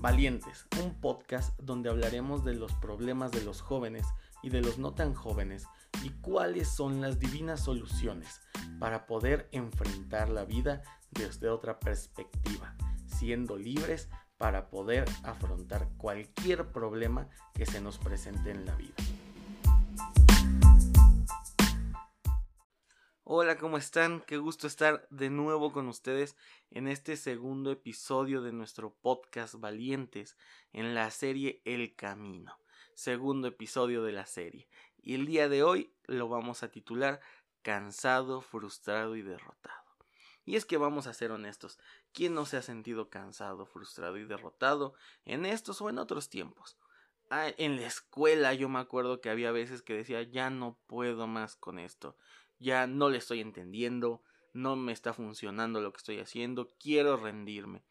Valientes, un podcast donde hablaremos de los problemas de los jóvenes y de los no tan jóvenes y cuáles son las divinas soluciones para poder enfrentar la vida desde otra perspectiva, siendo libres para poder afrontar cualquier problema que se nos presente en la vida. Hola, ¿cómo están? Qué gusto estar de nuevo con ustedes en este segundo episodio de nuestro podcast Valientes en la serie El Camino. Segundo episodio de la serie. Y el día de hoy lo vamos a titular Cansado, frustrado y derrotado. Y es que vamos a ser honestos, ¿quién no se ha sentido cansado, frustrado y derrotado en estos o en otros tiempos? Ah, en la escuela yo me acuerdo que había veces que decía ya no puedo más con esto ya no le estoy entendiendo, no me está funcionando lo que estoy haciendo, quiero rendirme.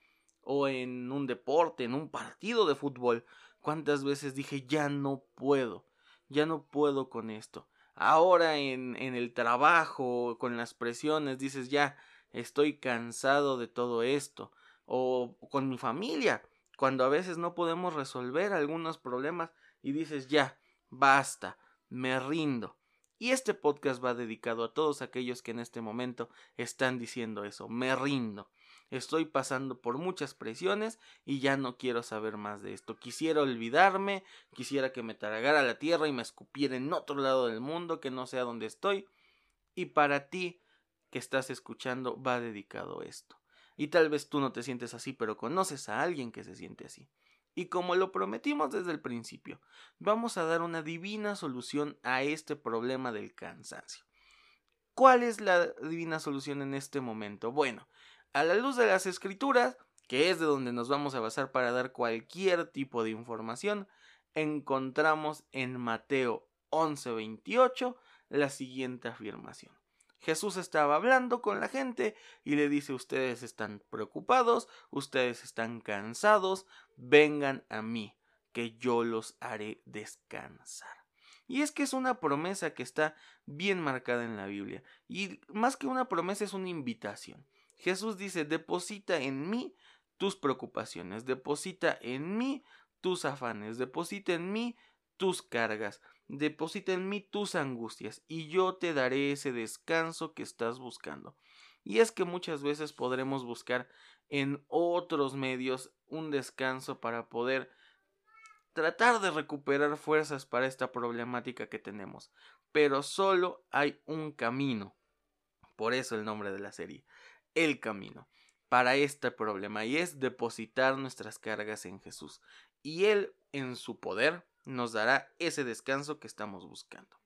O en un deporte, en un partido de fútbol, cuántas veces dije ya no puedo, ya no puedo con esto. Ahora en, en el trabajo, con las presiones, dices ya estoy cansado de todo esto. O con mi familia, cuando a veces no podemos resolver algunos problemas y dices ya, basta, me rindo. Y este podcast va dedicado a todos aquellos que en este momento están diciendo eso, me rindo. Estoy pasando por muchas presiones y ya no quiero saber más de esto. Quisiera olvidarme, quisiera que me tragara la tierra y me escupiera en otro lado del mundo que no sea donde estoy. Y para ti que estás escuchando va dedicado esto. Y tal vez tú no te sientes así, pero conoces a alguien que se siente así. Y como lo prometimos desde el principio, vamos a dar una divina solución a este problema del cansancio. ¿Cuál es la divina solución en este momento? Bueno, a la luz de las escrituras, que es de donde nos vamos a basar para dar cualquier tipo de información, encontramos en Mateo 11:28 la siguiente afirmación. Jesús estaba hablando con la gente y le dice ustedes están preocupados, ustedes están cansados, vengan a mí, que yo los haré descansar. Y es que es una promesa que está bien marcada en la Biblia. Y más que una promesa es una invitación. Jesús dice, deposita en mí tus preocupaciones, deposita en mí tus afanes, deposita en mí tus cargas, deposita en mí tus angustias y yo te daré ese descanso que estás buscando. Y es que muchas veces podremos buscar en otros medios un descanso para poder tratar de recuperar fuerzas para esta problemática que tenemos. Pero solo hay un camino. Por eso el nombre de la serie. El camino. Para este problema. Y es depositar nuestras cargas en Jesús. Y Él, en su poder, nos dará ese descanso que estamos buscando.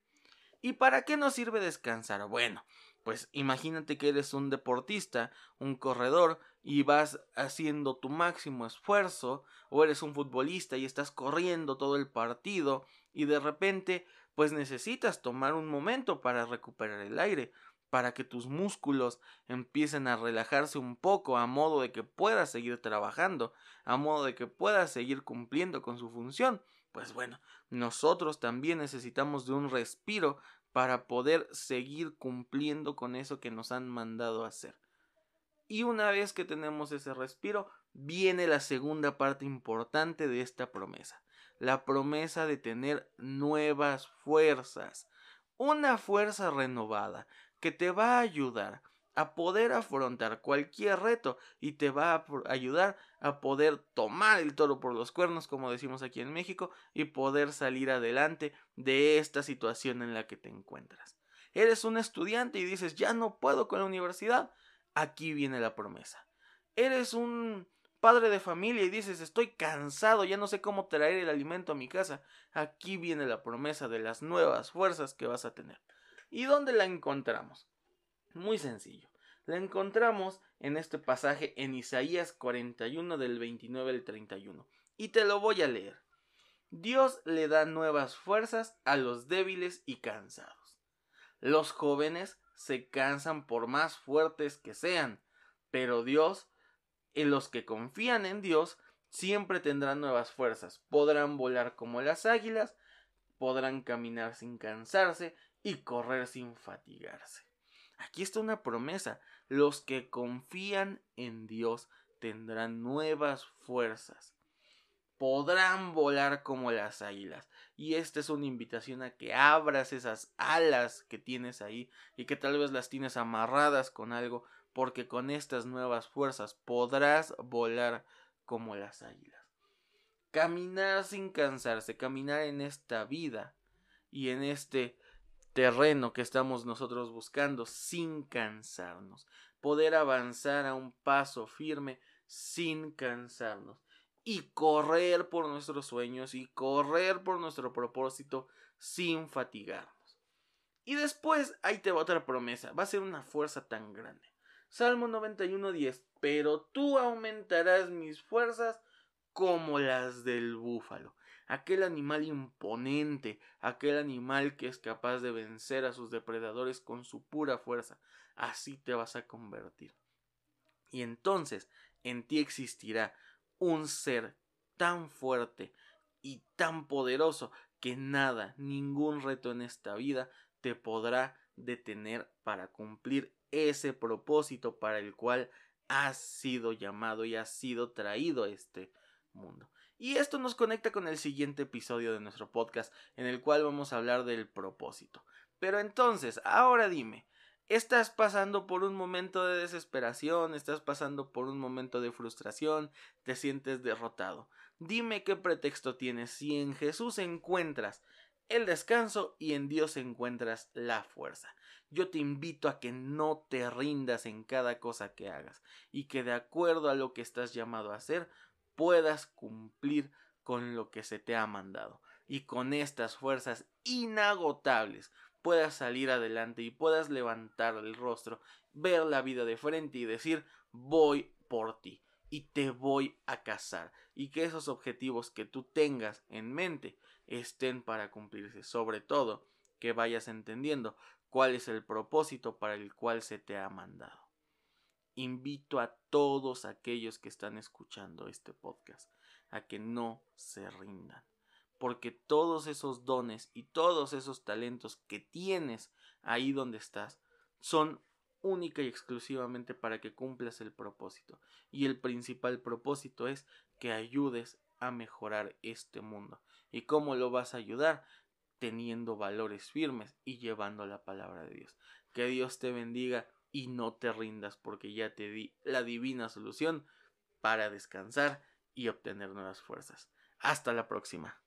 ¿Y para qué nos sirve descansar? Bueno, pues imagínate que eres un deportista, un corredor, y vas haciendo tu máximo esfuerzo, o eres un futbolista y estás corriendo todo el partido, y de repente, pues necesitas tomar un momento para recuperar el aire, para que tus músculos empiecen a relajarse un poco, a modo de que puedas seguir trabajando, a modo de que puedas seguir cumpliendo con su función pues bueno, nosotros también necesitamos de un respiro para poder seguir cumpliendo con eso que nos han mandado hacer. Y una vez que tenemos ese respiro, viene la segunda parte importante de esta promesa, la promesa de tener nuevas fuerzas, una fuerza renovada que te va a ayudar a poder afrontar cualquier reto y te va a ayudar a poder tomar el toro por los cuernos, como decimos aquí en México, y poder salir adelante de esta situación en la que te encuentras. Eres un estudiante y dices, ya no puedo con la universidad. Aquí viene la promesa. Eres un padre de familia y dices, estoy cansado, ya no sé cómo traer el alimento a mi casa. Aquí viene la promesa de las nuevas fuerzas que vas a tener. ¿Y dónde la encontramos? Muy sencillo. La encontramos en este pasaje en Isaías 41 del 29 al 31. Y te lo voy a leer. Dios le da nuevas fuerzas a los débiles y cansados. Los jóvenes se cansan por más fuertes que sean, pero Dios, en los que confían en Dios, siempre tendrán nuevas fuerzas. Podrán volar como las águilas, podrán caminar sin cansarse y correr sin fatigarse. Aquí está una promesa. Los que confían en Dios tendrán nuevas fuerzas. podrán volar como las águilas. Y esta es una invitación a que abras esas alas que tienes ahí y que tal vez las tienes amarradas con algo, porque con estas nuevas fuerzas podrás volar como las águilas. Caminar sin cansarse, caminar en esta vida y en este terreno que estamos nosotros buscando sin cansarnos. Poder avanzar a un paso firme sin cansarnos y correr por nuestros sueños y correr por nuestro propósito sin fatigarnos. Y después ahí te va otra promesa, va a ser una fuerza tan grande. Salmo 91.10, pero tú aumentarás mis fuerzas como las del búfalo, aquel animal imponente, aquel animal que es capaz de vencer a sus depredadores con su pura fuerza, así te vas a convertir. Y entonces en ti existirá un ser tan fuerte y tan poderoso que nada, ningún reto en esta vida te podrá detener para cumplir ese propósito para el cual has sido llamado y has sido traído a este mundo. Y esto nos conecta con el siguiente episodio de nuestro podcast en el cual vamos a hablar del propósito. Pero entonces, ahora dime, estás pasando por un momento de desesperación, estás pasando por un momento de frustración, te sientes derrotado. Dime qué pretexto tienes si en Jesús encuentras el descanso y en Dios encuentras la fuerza. Yo te invito a que no te rindas en cada cosa que hagas y que de acuerdo a lo que estás llamado a hacer puedas cumplir con lo que se te ha mandado y con estas fuerzas inagotables puedas salir adelante y puedas levantar el rostro, ver la vida de frente y decir voy por ti y te voy a casar y que esos objetivos que tú tengas en mente estén para cumplirse, sobre todo que vayas entendiendo cuál es el propósito para el cual se te ha mandado. Invito a todos aquellos que están escuchando este podcast a que no se rindan porque todos esos dones y todos esos talentos que tienes ahí donde estás son única y exclusivamente para que cumplas el propósito. Y el principal propósito es que ayudes a mejorar este mundo. ¿Y cómo lo vas a ayudar? Teniendo valores firmes y llevando la palabra de Dios. Que Dios te bendiga y no te rindas porque ya te di la divina solución para descansar y obtener nuevas fuerzas. Hasta la próxima.